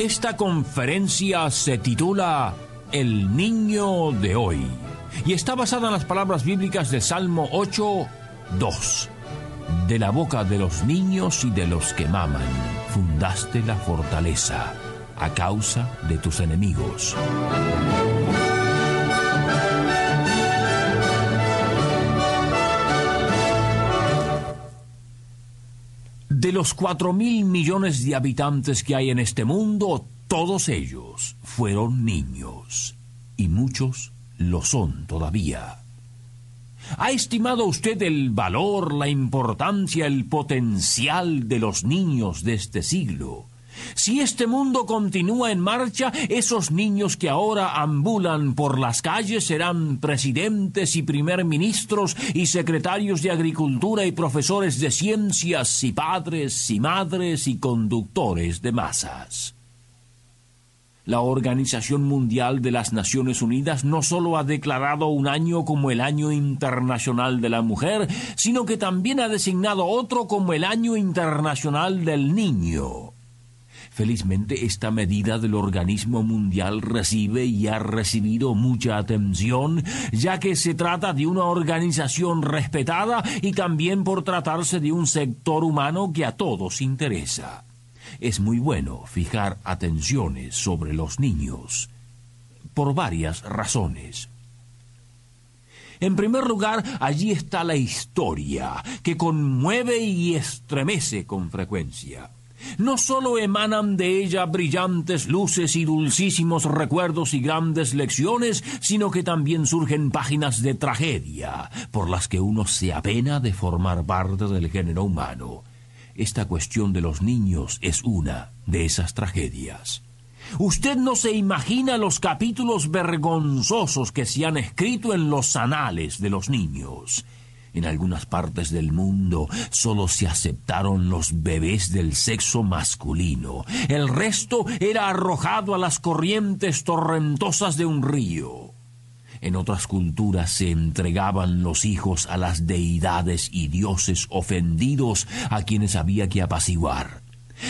Esta conferencia se titula El niño de hoy y está basada en las palabras bíblicas del Salmo 8, 2. De la boca de los niños y de los que maman, fundaste la fortaleza a causa de tus enemigos. De los cuatro mil millones de habitantes que hay en este mundo, todos ellos fueron niños, y muchos lo son todavía. ¿Ha estimado usted el valor, la importancia, el potencial de los niños de este siglo? Si este mundo continúa en marcha, esos niños que ahora ambulan por las calles serán presidentes y primer ministros y secretarios de agricultura y profesores de ciencias y padres y madres y conductores de masas. La Organización Mundial de las Naciones Unidas no solo ha declarado un año como el Año Internacional de la Mujer, sino que también ha designado otro como el Año Internacional del Niño. Felizmente esta medida del organismo mundial recibe y ha recibido mucha atención, ya que se trata de una organización respetada y también por tratarse de un sector humano que a todos interesa. Es muy bueno fijar atenciones sobre los niños, por varias razones. En primer lugar, allí está la historia, que conmueve y estremece con frecuencia. No sólo emanan de ella brillantes luces y dulcísimos recuerdos y grandes lecciones, sino que también surgen páginas de tragedia, por las que uno se apena de formar parte del género humano. Esta cuestión de los niños es una de esas tragedias. Usted no se imagina los capítulos vergonzosos que se han escrito en los anales de los niños. En algunas partes del mundo solo se aceptaron los bebés del sexo masculino. El resto era arrojado a las corrientes torrentosas de un río. En otras culturas se entregaban los hijos a las deidades y dioses ofendidos a quienes había que apaciguar.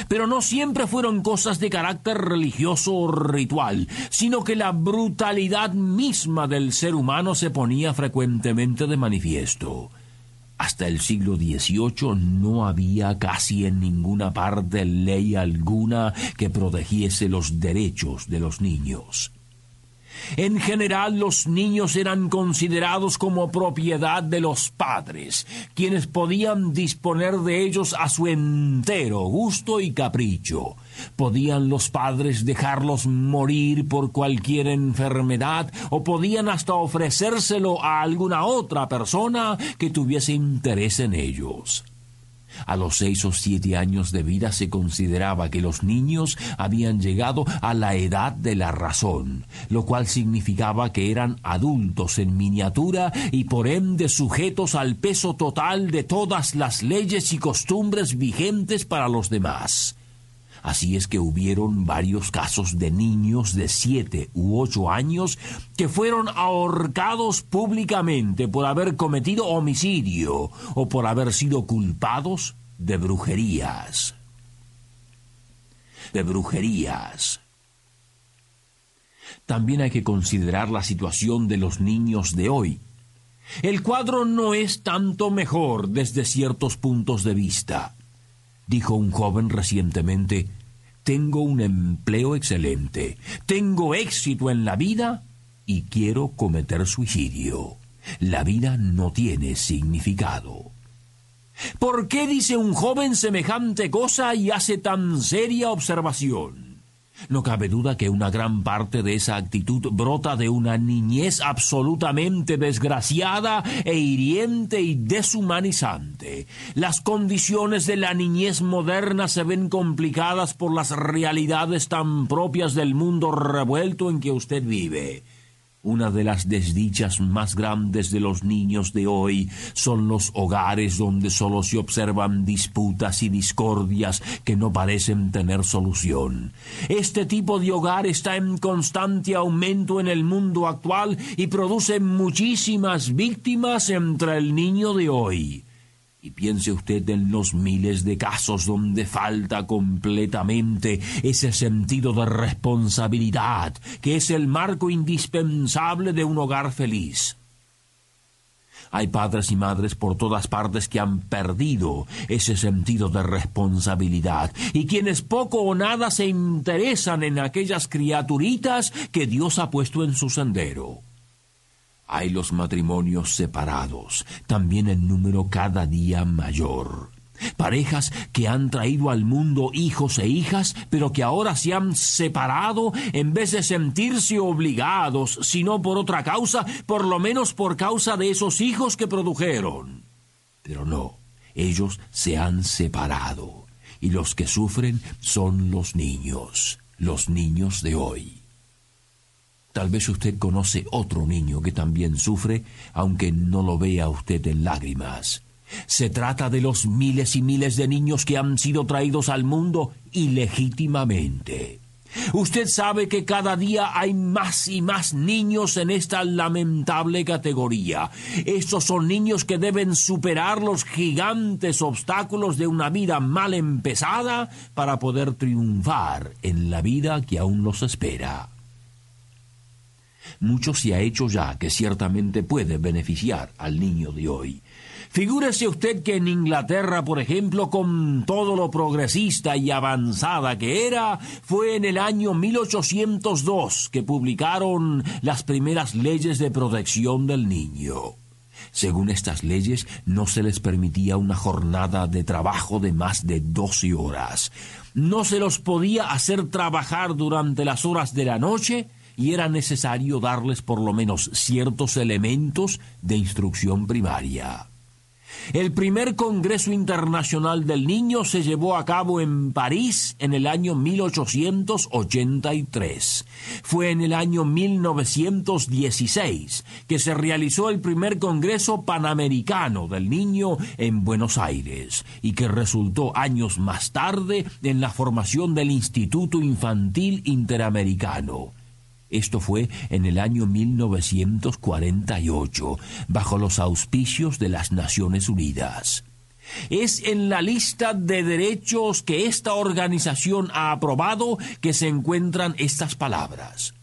Pero no siempre fueron cosas de carácter religioso o ritual, sino que la brutalidad misma del ser humano se ponía frecuentemente de manifiesto. Hasta el siglo XVIII no había casi en ninguna parte ley alguna que protegiese los derechos de los niños. En general los niños eran considerados como propiedad de los padres, quienes podían disponer de ellos a su entero gusto y capricho. Podían los padres dejarlos morir por cualquier enfermedad o podían hasta ofrecérselo a alguna otra persona que tuviese interés en ellos. A los seis o siete años de vida se consideraba que los niños habían llegado a la edad de la razón, lo cual significaba que eran adultos en miniatura y por ende sujetos al peso total de todas las leyes y costumbres vigentes para los demás. Así es que hubieron varios casos de niños de siete u ocho años que fueron ahorcados públicamente por haber cometido homicidio o por haber sido culpados de brujerías. De brujerías. También hay que considerar la situación de los niños de hoy. El cuadro no es tanto mejor desde ciertos puntos de vista dijo un joven recientemente, tengo un empleo excelente, tengo éxito en la vida y quiero cometer suicidio. La vida no tiene significado. ¿Por qué dice un joven semejante cosa y hace tan seria observación? No cabe duda que una gran parte de esa actitud brota de una niñez absolutamente desgraciada e hiriente y deshumanizante. Las condiciones de la niñez moderna se ven complicadas por las realidades tan propias del mundo revuelto en que usted vive. Una de las desdichas más grandes de los niños de hoy son los hogares donde solo se observan disputas y discordias que no parecen tener solución. Este tipo de hogar está en constante aumento en el mundo actual y produce muchísimas víctimas entre el niño de hoy. Y piense usted en los miles de casos donde falta completamente ese sentido de responsabilidad, que es el marco indispensable de un hogar feliz. Hay padres y madres por todas partes que han perdido ese sentido de responsabilidad y quienes poco o nada se interesan en aquellas criaturitas que Dios ha puesto en su sendero. Hay los matrimonios separados, también en número cada día mayor. Parejas que han traído al mundo hijos e hijas, pero que ahora se han separado en vez de sentirse obligados, sino por otra causa, por lo menos por causa de esos hijos que produjeron. Pero no, ellos se han separado, y los que sufren son los niños, los niños de hoy. Tal vez usted conoce otro niño que también sufre, aunque no lo vea usted en lágrimas. Se trata de los miles y miles de niños que han sido traídos al mundo ilegítimamente. Usted sabe que cada día hay más y más niños en esta lamentable categoría. Estos son niños que deben superar los gigantes obstáculos de una vida mal empezada para poder triunfar en la vida que aún los espera mucho se ha hecho ya que ciertamente puede beneficiar al niño de hoy. Figúrese usted que en Inglaterra, por ejemplo, con todo lo progresista y avanzada que era, fue en el año 1802 que publicaron las primeras leyes de protección del niño. Según estas leyes, no se les permitía una jornada de trabajo de más de doce horas. No se los podía hacer trabajar durante las horas de la noche y era necesario darles por lo menos ciertos elementos de instrucción primaria. El primer Congreso Internacional del Niño se llevó a cabo en París en el año 1883. Fue en el año 1916 que se realizó el primer Congreso Panamericano del Niño en Buenos Aires y que resultó años más tarde en la formación del Instituto Infantil Interamericano. Esto fue en el año 1948, bajo los auspicios de las Naciones Unidas. Es en la lista de derechos que esta organización ha aprobado que se encuentran estas palabras.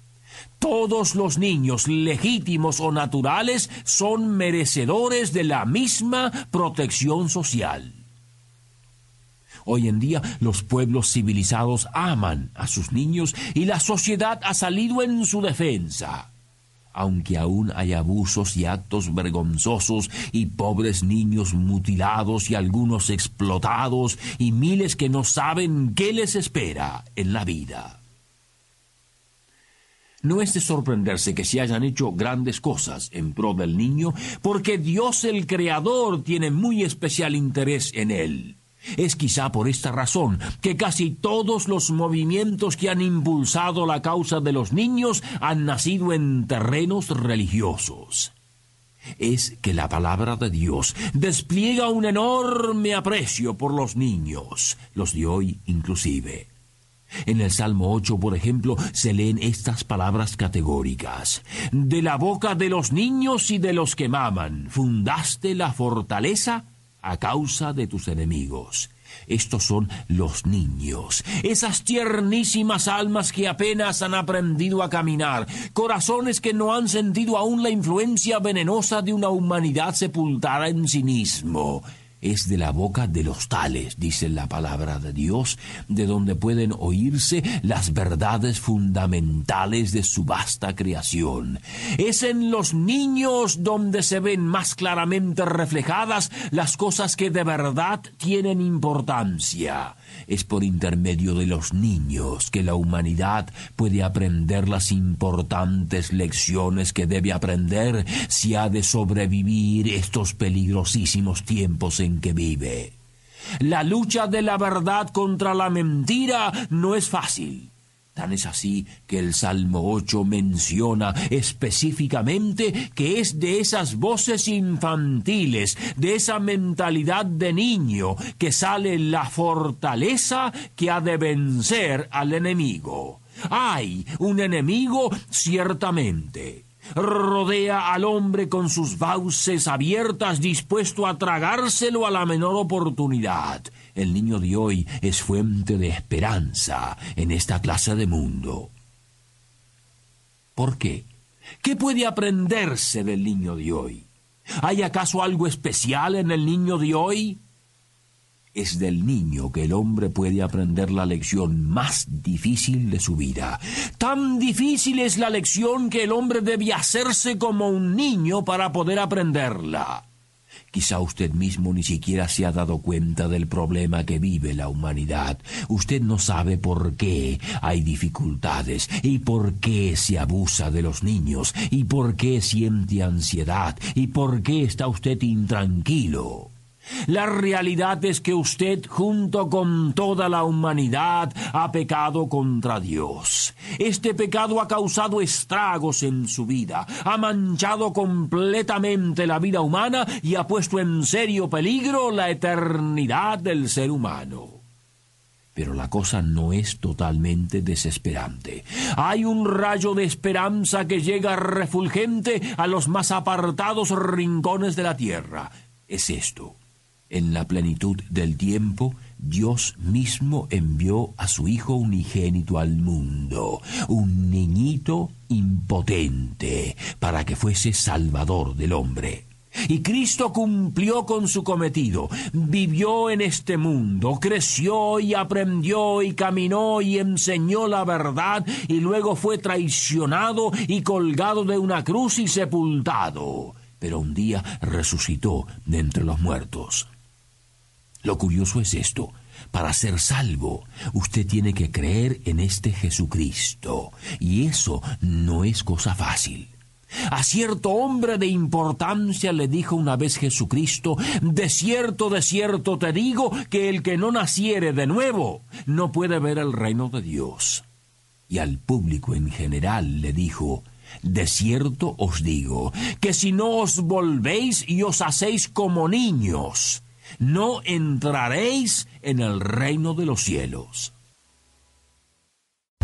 Todos los niños, legítimos o naturales, son merecedores de la misma protección social. Hoy en día los pueblos civilizados aman a sus niños y la sociedad ha salido en su defensa. Aunque aún hay abusos y actos vergonzosos y pobres niños mutilados y algunos explotados y miles que no saben qué les espera en la vida. No es de sorprenderse que se hayan hecho grandes cosas en pro del niño, porque Dios el Creador tiene muy especial interés en él. Es quizá por esta razón que casi todos los movimientos que han impulsado la causa de los niños han nacido en terrenos religiosos. Es que la palabra de Dios despliega un enorme aprecio por los niños, los de hoy inclusive. En el Salmo 8, por ejemplo, se leen estas palabras categóricas. De la boca de los niños y de los que maman, fundaste la fortaleza a causa de tus enemigos. Estos son los niños, esas tiernísimas almas que apenas han aprendido a caminar, corazones que no han sentido aún la influencia venenosa de una humanidad sepultada en cinismo es de la boca de los tales, dice la palabra de Dios, de donde pueden oírse las verdades fundamentales de su vasta creación. Es en los niños donde se ven más claramente reflejadas las cosas que de verdad tienen importancia. Es por intermedio de los niños que la humanidad puede aprender las importantes lecciones que debe aprender si ha de sobrevivir estos peligrosísimos tiempos en que vive. La lucha de la verdad contra la mentira no es fácil. Tan es así que el Salmo 8 menciona específicamente que es de esas voces infantiles, de esa mentalidad de niño, que sale la fortaleza que ha de vencer al enemigo. Hay un enemigo ciertamente rodea al hombre con sus fauces abiertas, dispuesto a tragárselo a la menor oportunidad. El niño de hoy es fuente de esperanza en esta clase de mundo. ¿Por qué? ¿Qué puede aprenderse del niño de hoy? ¿Hay acaso algo especial en el niño de hoy? Es del niño que el hombre puede aprender la lección más difícil de su vida. Tan difícil es la lección que el hombre debe hacerse como un niño para poder aprenderla. Quizá usted mismo ni siquiera se ha dado cuenta del problema que vive la humanidad. Usted no sabe por qué hay dificultades y por qué se abusa de los niños y por qué siente ansiedad y por qué está usted intranquilo. La realidad es que usted, junto con toda la humanidad, ha pecado contra Dios. Este pecado ha causado estragos en su vida, ha manchado completamente la vida humana y ha puesto en serio peligro la eternidad del ser humano. Pero la cosa no es totalmente desesperante. Hay un rayo de esperanza que llega refulgente a los más apartados rincones de la tierra. Es esto. En la plenitud del tiempo, Dios mismo envió a su Hijo unigénito al mundo, un niñito impotente, para que fuese salvador del hombre. Y Cristo cumplió con su cometido, vivió en este mundo, creció y aprendió y caminó y enseñó la verdad y luego fue traicionado y colgado de una cruz y sepultado. Pero un día resucitó de entre los muertos. Lo curioso es esto. Para ser salvo, usted tiene que creer en este Jesucristo. Y eso no es cosa fácil. A cierto hombre de importancia le dijo una vez Jesucristo, de cierto, de cierto te digo, que el que no naciere de nuevo no puede ver el reino de Dios. Y al público en general le dijo, de cierto os digo, que si no os volvéis y os hacéis como niños, no entraréis en el reino de los cielos.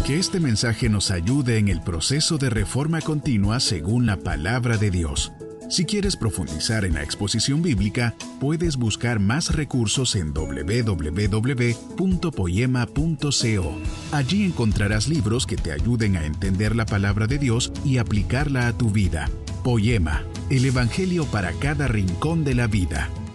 Que este mensaje nos ayude en el proceso de reforma continua según la palabra de Dios. Si quieres profundizar en la exposición bíblica, puedes buscar más recursos en www.poema.co. Allí encontrarás libros que te ayuden a entender la palabra de Dios y aplicarla a tu vida. Poema, el Evangelio para cada rincón de la vida.